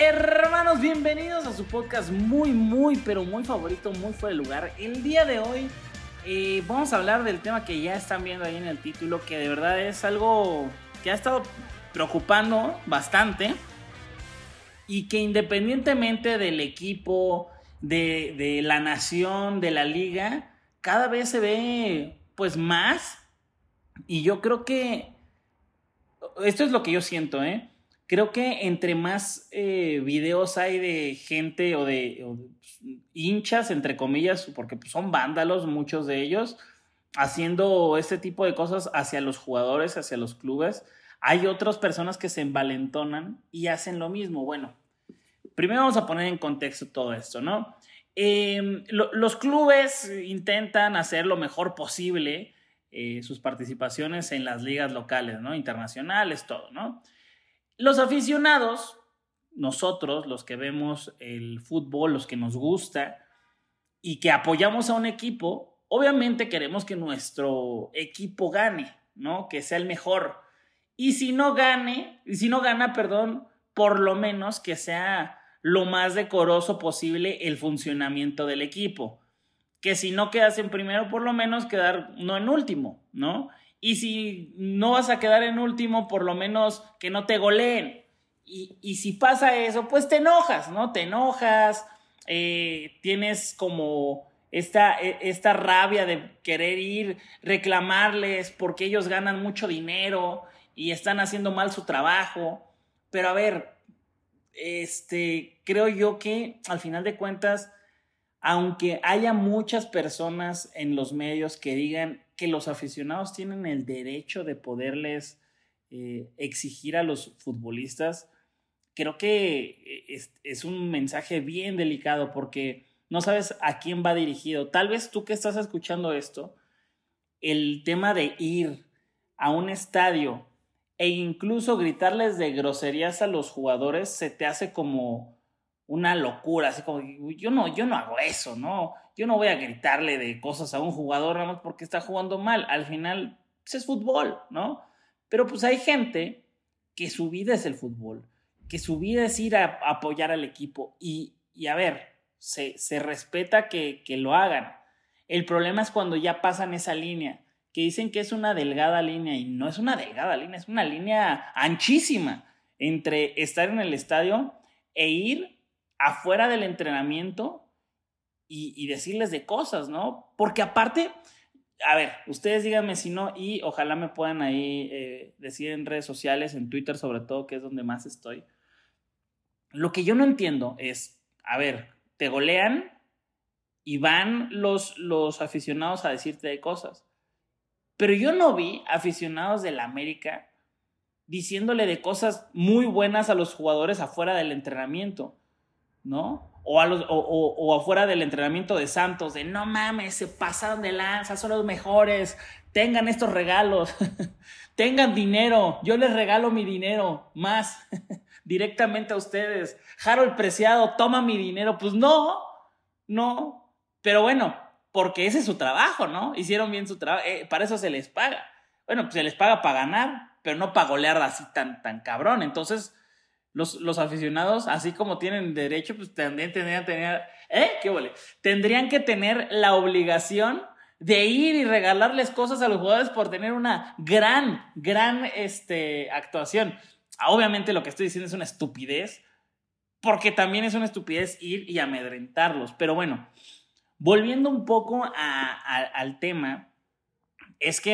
Hermanos, bienvenidos a su podcast muy, muy, pero muy favorito, muy fuera de lugar. El día de hoy eh, vamos a hablar del tema que ya están viendo ahí en el título, que de verdad es algo que ha estado preocupando bastante y que independientemente del equipo, de, de la nación, de la liga, cada vez se ve pues más. Y yo creo que esto es lo que yo siento, ¿eh? Creo que entre más eh, videos hay de gente o de, hinchas, entre comillas, porque pues, son vándalos muchos de ellos, haciendo este tipo de cosas hacia los jugadores, hacia los clubes, hay otras personas que se envalentonan y hacen lo mismo. Bueno, primero vamos a poner en contexto todo esto, ¿no? Em, los clubes intentan hacer lo mejor posible eh, sus participaciones en las ligas locales, ¿no? Internacionales, todo, ¿no? Los aficionados, nosotros, los que vemos el fútbol, los que nos gusta y que apoyamos a un equipo, obviamente queremos que nuestro equipo gane, ¿no? Que sea el mejor. Y si no gane, y si no gana, perdón, por lo menos que sea lo más decoroso posible el funcionamiento del equipo. Que si no quedas en primero, por lo menos quedar no en último, ¿no? Y si no vas a quedar en último, por lo menos que no te goleen. Y, si pasa eso, pues te enojas, ¿no? Te enojas, eh, tienes como esta, e, esta rabia de querer ir, reclamarles porque ellos ganan mucho dinero y están haciendo mal su trabajo. Pero a ver, este, creo yo que al final de cuentas, aunque haya muchas personas en los medios que digan que los aficionados tienen el derecho de poderles eh, exigir a los futbolistas, creo que eh, es, un mensaje bien delicado porque no sabes a quién va dirigido. Tal vez tú que estás escuchando esto, el tema de ir a un estadio e incluso gritarles de groserías a los jugadores se te hace como una locura, así como yo no, yo no hago eso, ¿no? Yo no voy a gritarle de cosas a un jugador nada más porque está jugando mal. Al final, pues es fútbol, ¿no? Pero pues hay gente que su vida es el fútbol, que su vida es ir a, apoyar al equipo y, y a ver, se, se respeta que, que lo hagan. El problema es cuando ya pasan esa línea, que dicen que es una delgada línea y no es una delgada línea, es una línea anchísima entre estar en el estadio e ir afuera del entrenamiento y, decirles de cosas, ¿no? Porque aparte, a ver, ustedes díganme si no y ojalá me puedan ahí eh, decir en redes sociales, en Twitter sobre todo, que es donde más estoy. Lo que yo no entiendo es, a ver, te golean y van los, los aficionados a decirte de cosas. Pero yo no vi aficionados del América diciéndole de cosas muy buenas a los jugadores afuera del entrenamiento. ¿No? O, a los, o, afuera del entrenamiento de Santos, de no mames, se pasaron de lanza, son los mejores, tengan estos regalos, tengan dinero, yo les regalo mi dinero más directamente a ustedes. Harold Preciado, toma mi dinero. Pues no, no, pero bueno, porque ese es su trabajo, ¿no? Hicieron bien su trabajo, eh, para eso se les paga. Bueno, pues se les paga para ganar, pero no para golear así tan, tan cabrón. Entonces, los, aficionados, así como tienen derecho, pues también tendrían, tener, ¿eh? ¿Qué vale? Tendrían que tener la obligación de ir y regalarles cosas a los jugadores por tener una gran, gran este, actuación. Obviamente lo que estoy diciendo es una estupidez, porque también es una estupidez ir y amedrentarlos. Pero bueno, volviendo un poco al tema, es que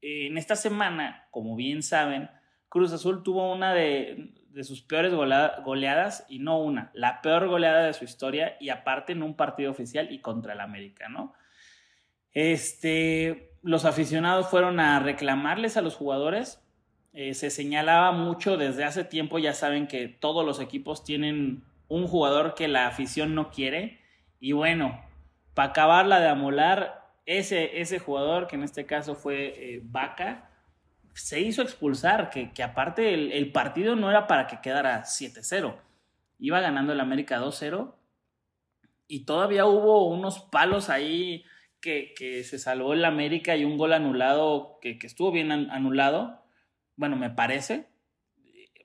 eh, en esta semana, como bien saben, Cruz Azul tuvo una de, sus peores goleadas, y no una, la peor goleada de su historia, y aparte en un partido oficial y contra el América, ¿no? Este, los aficionados fueron a reclamarles a los jugadores. Eh, se señalaba mucho desde hace tiempo, ya saben que todos los equipos tienen un jugador que la afición no quiere. Y bueno, para acabarla de amolar, ese, ese jugador, que en este caso fue eh, Vaca, se hizo expulsar, que, aparte el, el, partido no era para que quedara 7-0. Iba ganando el América 2-0 y todavía hubo unos palos ahí que, se salvó el América y un gol anulado que, estuvo bien anulado. Bueno, me parece.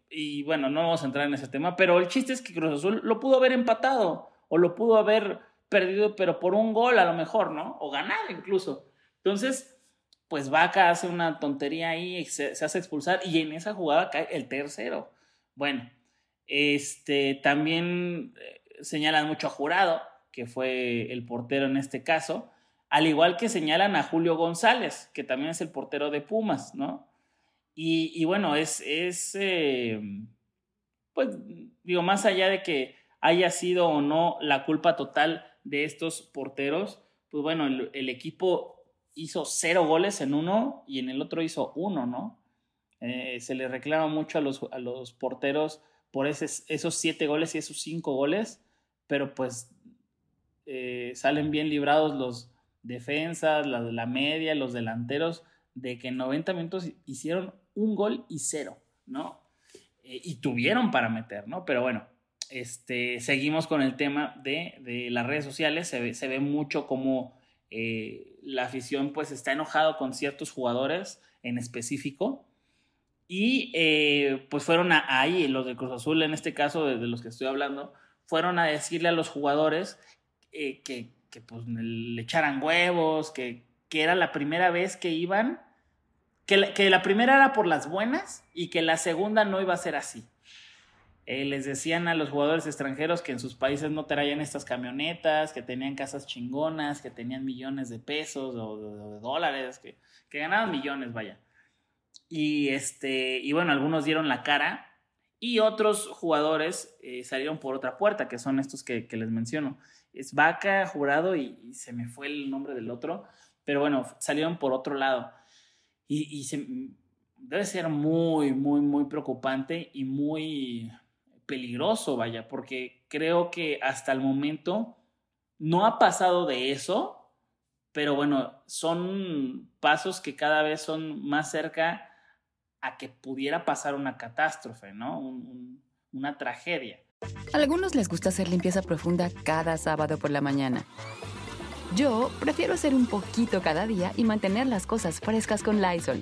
Y, bueno, no vamos a entrar en ese tema, pero el chiste es que Cruz Azul lo pudo haber empatado o lo pudo haber perdido, pero por un gol a lo mejor, ¿no? O ganar incluso. Entonces, pues Vaca hace una tontería ahí y se, se, hace expulsar y en esa jugada cae el tercero. Bueno, este también eh, señalan mucho a Jurado, que fue el portero en este caso, al igual que señalan a Julio González, que también es el portero de Pumas, ¿no? Y, bueno, es, es eh, pues digo, más allá de que haya sido o no la culpa total de estos porteros, pues bueno, el, equipo hizo cero goles en uno y en el otro hizo uno, ¿no? Eh, se le reclama mucho a los, a los porteros por esos siete goles y esos cinco goles, pero pues eh, salen bien librados los, defensas, la, la media, los delanteros, de que en 90 minutos hicieron un gol y cero, ¿no? Eh, y tuvieron para meter, ¿no? Pero bueno, este, seguimos con el tema de, las redes sociales, se ve, se ve mucho como eh, la afición pues está enojado con ciertos jugadores en específico. Y eh, pues fueron ahí, los de Cruz Azul en este caso, de, los que estoy hablando, fueron a decirle a los jugadores que, que pues le echaran huevos, que, que era la primera vez que iban, que la, que la, primera era por las buenas y que la segunda no iba a ser así. Eh, les decían a los jugadores extranjeros que en sus países no traían estas camionetas, que tenían casas chingonas, que tenían millones de pesos o de, dólares, que, que, ganaban millones, vaya. Y, este, y bueno, algunos dieron la cara y otros jugadores eh, salieron por otra puerta, que son estos que, que les menciono es Vaca, Jurado y, se me fue el nombre del otro, pero bueno, salieron por otro lado. Y, debe ser muy, muy, muy preocupante y muy peligroso, vaya, porque creo que hasta el momento no ha pasado de eso, pero bueno, son pasos que cada vez son más cerca a que pudiera pasar una catástrofe, ¿no? una tragedia. A algunos les gusta hacer limpieza profunda cada sábado por la mañana. Yo prefiero hacer un poquito cada día y mantener las cosas frescas con Lysol.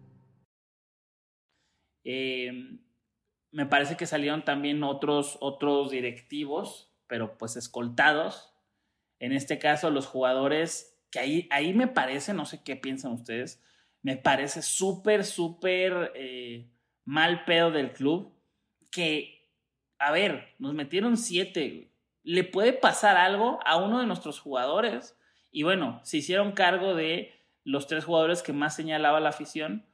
Em, me parece que salieron también otros, otros directivos, pero pues escoltados. En este caso, los jugadores, que ahí, ahí me parece, no sé qué piensan ustedes, me parece súper, súper eh, mal pedo del club. Que, a ver, nos metieron siete. Le puede pasar algo a uno de nuestros jugadores. Y bueno, se hicieron cargo de los tres jugadores que más señalaba la afición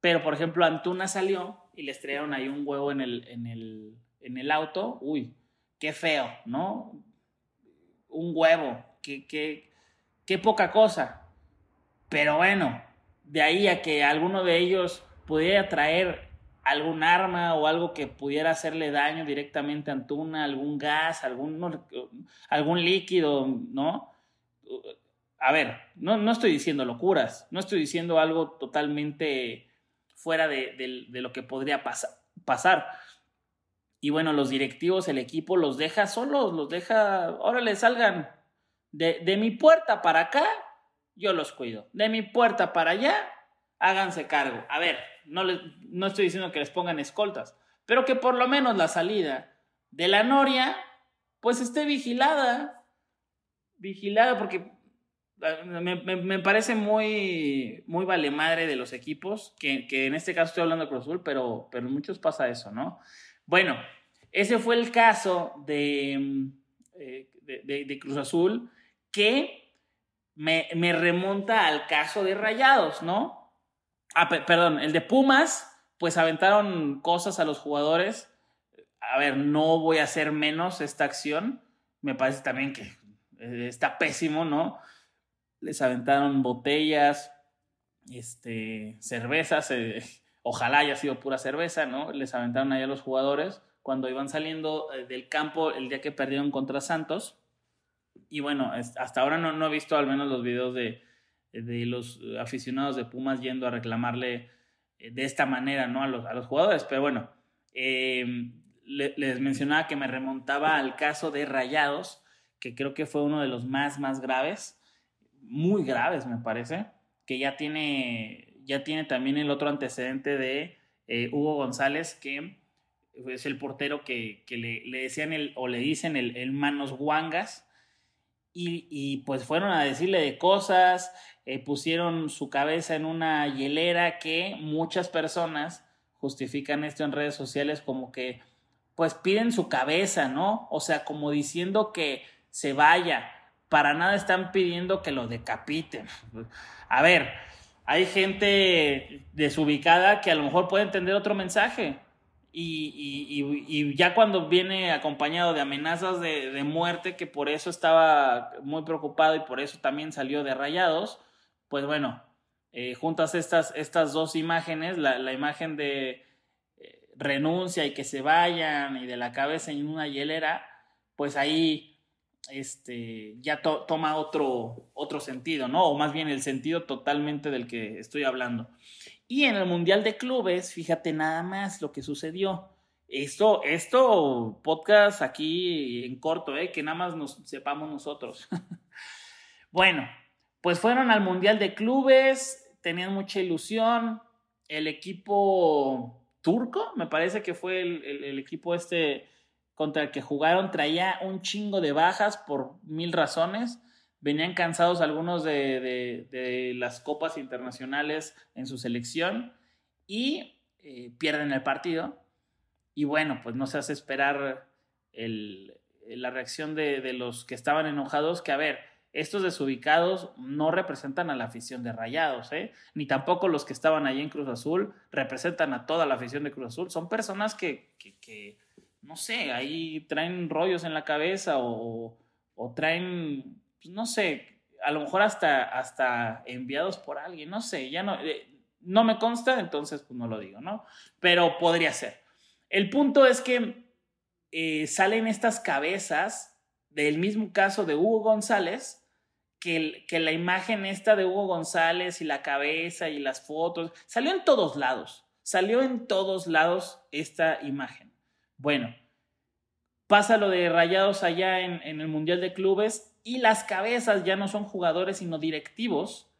pero, por ejemplo, Antuna salió y le estrellaron ahí un huevo en el, en el, en el auto, uy, qué feo, ¿no? Un huevo, qué, qué, qué poca cosa. Pero bueno, de ahí a que alguno de ellos pudiera traer algún arma o algo que pudiera hacerle daño directamente a Antuna, algún gas, algún, algún líquido, ¿no? A ver, no, no estoy diciendo locuras, no estoy diciendo algo totalmente fuera de, lo que podría pasar. Y bueno, los directivos, el equipo los deja solos, los deja, órale, salgan de, de mi puerta para acá, yo los cuido. De mi puerta para allá, háganse cargo. A ver, no, no estoy diciendo que les pongan escoltas, pero que por lo menos la salida de la noria, pues esté vigilada. Vigilada, porque ah, me, parece muy, muy vale madre de los equipos, que, en este caso estoy hablando de Cruz Azul, pero, pero en muchos pasa eso, ¿no? Bueno, ese fue el caso de, eh, de Cruz Azul, que me, remonta al caso de Rayados, ¿no? Ah, perdón, el de Pumas, pues aventaron cosas a los jugadores. A ver, no voy a hacer menos esta acción. Me parece también que eh, está pésimo, ¿no? Les aventaron botellas, este, cervezas, eh, ojalá haya sido pura cerveza, ¿no? Les aventaron ahí a los jugadores cuando iban saliendo eh, del campo el día que perdieron contra Santos y bueno, hasta ahora no, no, he visto al menos los videos de, de, los aficionados de Pumas yendo a reclamarle eh, de esta manera ¿no? a, los, a los jugadores. Pero bueno, les mencionaba que me remontaba al caso de Rayados, que creo que fue uno de los más, más graves, muy graves me parece, que ya tiene, ya tiene también el otro antecedente de eh, Hugo González, que es el portero que, que le, decían el, o le dicen el, manos guangas, y, pues fueron a decirle de cosas, eh, pusieron su cabeza en una hielera que muchas personas justifican esto en redes sociales como que pues piden su cabeza, ¿no? O sea, como diciendo que se vaya, para nada están pidiendo que lo decapiten. A ver, hay gente desubicada que a lo mejor puede entender otro mensaje. Y, ya cuando viene acompañado de amenazas de, muerte, que por eso estaba muy preocupado y por eso también salió de rayados, pues bueno, eh, juntas estas, estas dos imágenes, la, imagen de eh, renuncia y que se vayan y de la cabeza en una hielera, pues ahí este, ya toma otro, otro sentido, ¿no? O más bien el sentido totalmente del que estoy hablando. Y en el Mundial de Clubes, fíjate nada más lo que sucedió. Esto, esto, podcast aquí en corto, ¿eh? que nada más nos sepamos nosotros. bueno, pues fueron al Mundial de Clubes, tenían mucha ilusión. El equipo turco, me parece que fue el equipo este contra el que jugaron, traía un chingo de bajas por mil razones venían cansados algunos de, las copas internacionales en su selección y eh, pierden el partido. Y bueno, pues no se hace esperar la reacción de, los que estaban enojados, que a ver, estos desubicados no representan a la afición de Rayados, ¿eh? ni tampoco los que estaban allí en Cruz Azul representan a toda la afición de Cruz Azul. Son personas que, no sé, ahí traen rollos en la cabeza o, o traen pues no sé, a lo mejor hasta, hasta enviados por alguien, no sé, ya no, eh, no me consta, entonces pues no lo digo, ¿no? Pero podría ser. El punto es que eh, salen estas cabezas del mismo caso de Hugo González, que, que, la imagen esta de Hugo González y la cabeza y las fotos, salió en todos lados, salió en todos lados esta imagen. Bueno, pasa lo de Rayados allá en, el Mundial de Clubes y las cabezas ya no son jugadores sino directivos.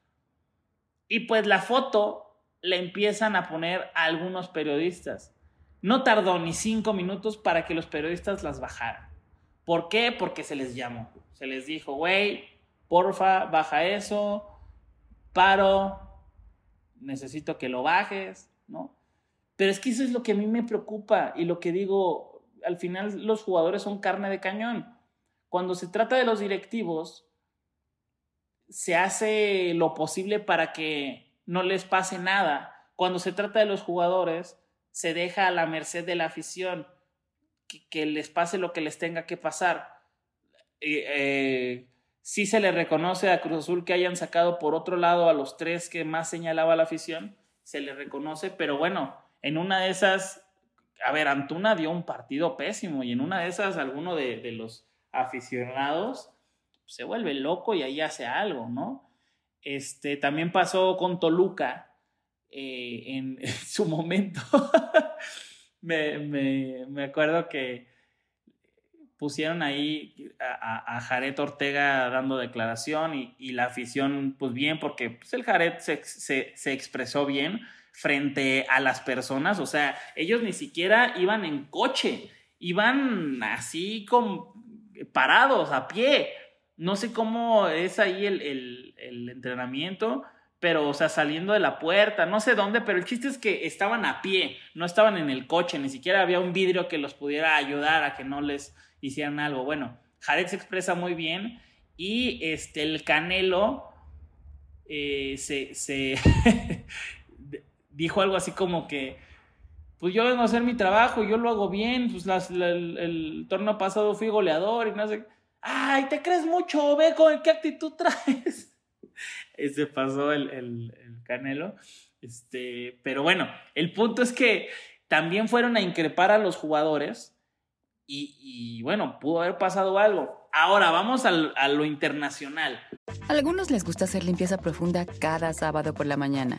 Y pues la foto le empiezan a poner a algunos periodistas. No tardó ni cinco minutos para que los periodistas las bajaran. ¿Por qué? Porque se les llamó. Se les dijo, güey, porfa, baja eso, paro, necesito que lo bajes, ¿no? Pero es que eso es lo que a mí me preocupa y lo que digo, al final los jugadores son carne de cañón. Cuando se trata de los directivos, se hace lo posible para que no les pase nada. Cuando se trata de los jugadores, se deja a la merced de la afición. que, les pase lo que les tenga que pasar. Eh, sí se le reconoce a Cruz Azul que hayan sacado por otro lado a los tres que más señalaba la afición, se le reconoce, pero bueno, en una de esas, a ver, Antuna dio un partido pésimo y en una de esas alguno de, los aficionados se vuelve loco y ahí hace algo, ¿no? Este, también pasó con Toluca eh, en, su momento. me, me, acuerdo que pusieron ahí a, a, Jared Ortega dando declaración y, la afición, pues bien, porque pues, el Jared se, se, expresó bien frente a las personas, o sea, ellos ni siquiera iban en coche, iban así con, parados, a pie. No sé cómo es ahí el, el, entrenamiento, pero, o sea, saliendo de la puerta, no sé dónde, pero el chiste es que estaban a pie, no estaban en el coche, ni siquiera había un vidrio que los pudiera ayudar a que no les hicieran algo. Bueno, Jared se expresa muy bien y este, el Canelo eh, se, dijo algo así como que, pues yo vengo a hacer mi trabajo, yo lo hago bien, pues el, el torneo pasado fui goleador y no sé, ay, te crees mucho, ve con qué actitud traes. Ese pasó el, Canelo. Este, pero bueno, el punto es que también fueron a increpar a los jugadores y, bueno, pudo haber pasado algo. Ahora vamos a lo internacional. A algunos les gusta hacer limpieza profunda cada sábado por la mañana.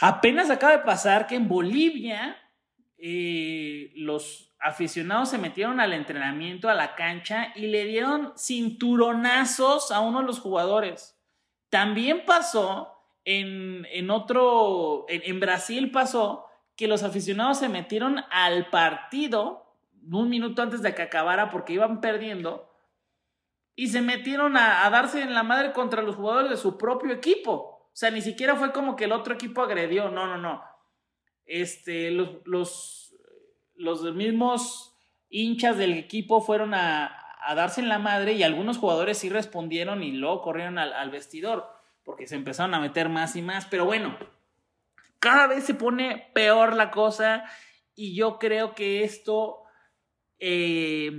Apenas acaba de pasar que en Bolivia eh, los aficionados se metieron al entrenamiento, a la cancha y le dieron cinturonazos a uno de los jugadores. También pasó en, otro, en, Brasil pasó que los aficionados se metieron al partido un minuto antes de que acabara porque iban perdiendo y se metieron a darse en la madre contra los jugadores de su propio equipo. O sea, ni siquiera fue como que el otro equipo agredió, no, no, no. Este, los, los, los mismos hinchas del equipo fueron a, darse en la madre y algunos jugadores sí respondieron y luego corrieron al, vestidor porque se empezaron a meter más y más. Pero bueno, cada vez se pone peor la cosa y yo creo que esto, eh,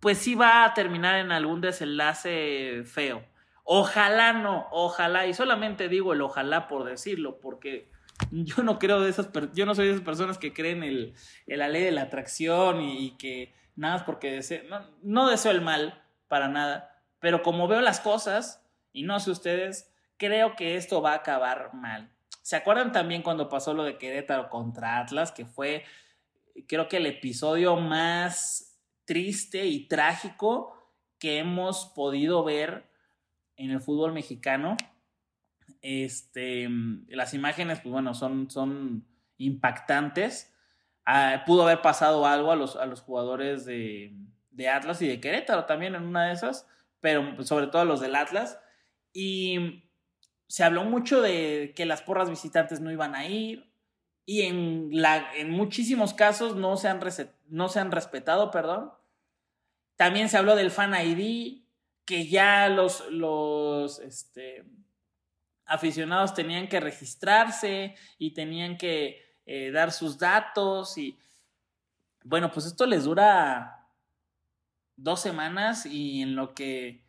pues sí va a terminar en algún desenlace feo. Ojalá no, ojalá, y solamente digo el ojalá por decirlo, porque yo no creo de esas, yo no soy de esas personas que creen el, la ley de la atracción y, que nada es porque deseo, no, deseo el mal para nada, pero como veo las cosas, y no sé ustedes, creo que esto va a acabar mal. ¿Se acuerdan también cuando pasó lo de Querétaro contra Atlas, que fue, creo que el episodio más triste y trágico que hemos podido ver en el fútbol mexicano. Este, las imágenes, pues bueno, son, son impactantes. Ah, pudo haber pasado algo a los, a los jugadores de, de, Atlas y de Querétaro también en una de esas, pero sobre todo a los del Atlas. Y se habló mucho de que las porras visitantes no iban a ir. Y en, la, en muchísimos casos no se, han no se han respetado, perdón. También se habló del Fan ID, que ya los, los este, aficionados tenían que registrarse y tenían que eh, dar sus datos y bueno, pues esto les dura dos semanas y en lo que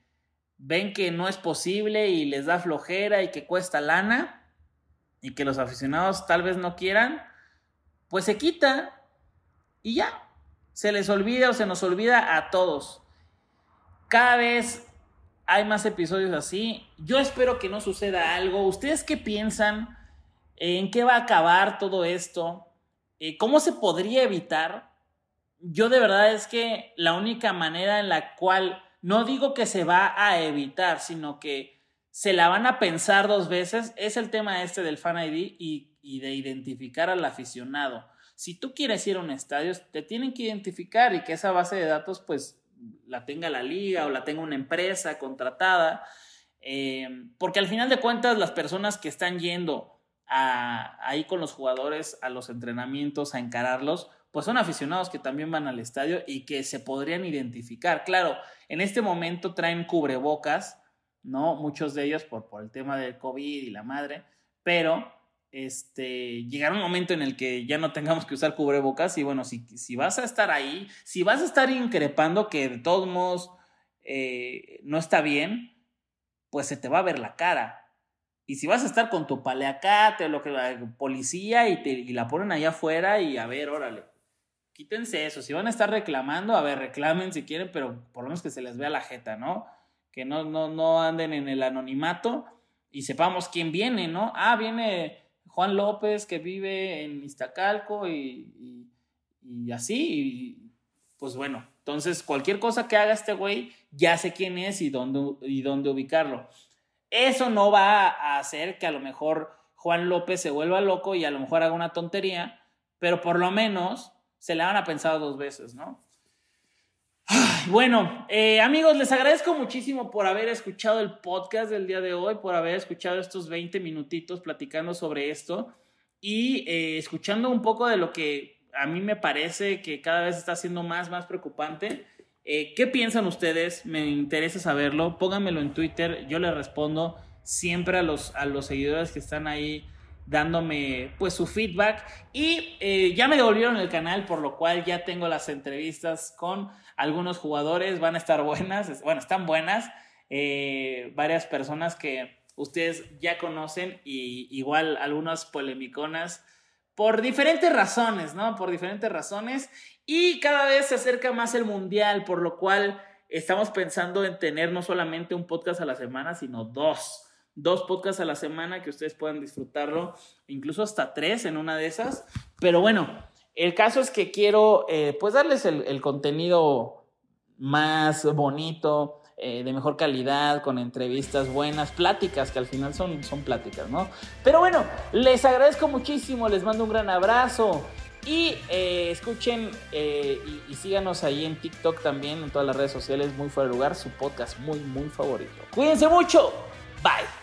ven que no es posible y les da flojera y que cuesta lana y que los aficionados tal vez no quieran, pues se quita y ya. Se les olvida o se nos olvida a todos. Cada vez hay más episodios así. Yo espero que no suceda algo. ¿Ustedes qué piensan? ¿En qué va a acabar todo esto? Eh, ¿Cómo se podría evitar? Yo de verdad es que la única manera en la cual, no digo que se va a evitar, sino que se la van a pensar dos veces, es el tema este del Fan ID y, y de identificar al aficionado. Si tú quieres ir a un estadio, te tienen que identificar y que esa base de datos pues la tenga la liga o la tenga una empresa contratada, eh, porque al final de cuentas las personas que están yendo ahí con los jugadores a los entrenamientos, a encararlos, pues son aficionados que también van al estadio y que se podrían identificar. Claro, en este momento traen cubrebocas, ¿no? Muchos de ellos por, por el tema del COVID y la madre, pero este, llegará un momento en el que ya no tengamos que usar cubrebocas y bueno, si, si vas a estar ahí, si vas a estar increpando que de todos modos eh, no está bien, pues se te va a ver la cara. Y si vas a estar con tu paleacate o lo que policía y, te, y la ponen allá afuera y a ver, órale, quítense eso. Si van a estar reclamando, a ver, reclamen si quieren, pero por lo menos que se les vea la jeta, ¿no? Que no, no, no anden en el anonimato y sepamos quién viene, ¿no? Ah, viene Juan López que vive en Iztacalco y, y, así. Y, pues bueno, entonces cualquier cosa que haga este güey, ya sé quién es y dónde, y dónde ubicarlo. Eso no va a hacer que a lo mejor Juan López se vuelva loco y a lo mejor haga una tontería, pero por lo menos se le van a pensar dos veces, ¿no? Bueno, eh, amigos, les agradezco muchísimo por haber escuchado el podcast del día de hoy, por haber escuchado estos 20 minutitos platicando sobre esto y eh, escuchando un poco de lo que a mí me parece que cada vez está siendo más, más preocupante. Eh, ¿Qué piensan ustedes? Me interesa saberlo. Pónganmelo en Twitter, yo les respondo siempre a los, a los seguidores que están ahí dándome pues su feedback y ya me devolvieron el canal por lo cual ya tengo las entrevistas con algunos jugadores van a estar buenas, bueno, están buenas, eh, varias personas que ustedes ya conocen y igual algunas polemiconas por diferentes razones, ¿no? Por diferentes razones y cada vez se acerca más el mundial, por lo cual estamos pensando en tener no solamente un podcast a la semana, sino dos. Dos podcasts a la semana que ustedes puedan disfrutarlo, incluso hasta tres en una de esas. Pero bueno, el caso es que quiero eh, pues darles el, contenido más bonito, eh, de mejor calidad, con entrevistas buenas, pláticas, que al final son, son pláticas, ¿no? Pero bueno, les agradezco muchísimo, les mando un gran abrazo. Y eh, escuchen y, y, síganos ahí en TikTok también, en todas las redes sociales, muy fuera de lugar, su podcast muy, muy favorito. Cuídense mucho. Bye.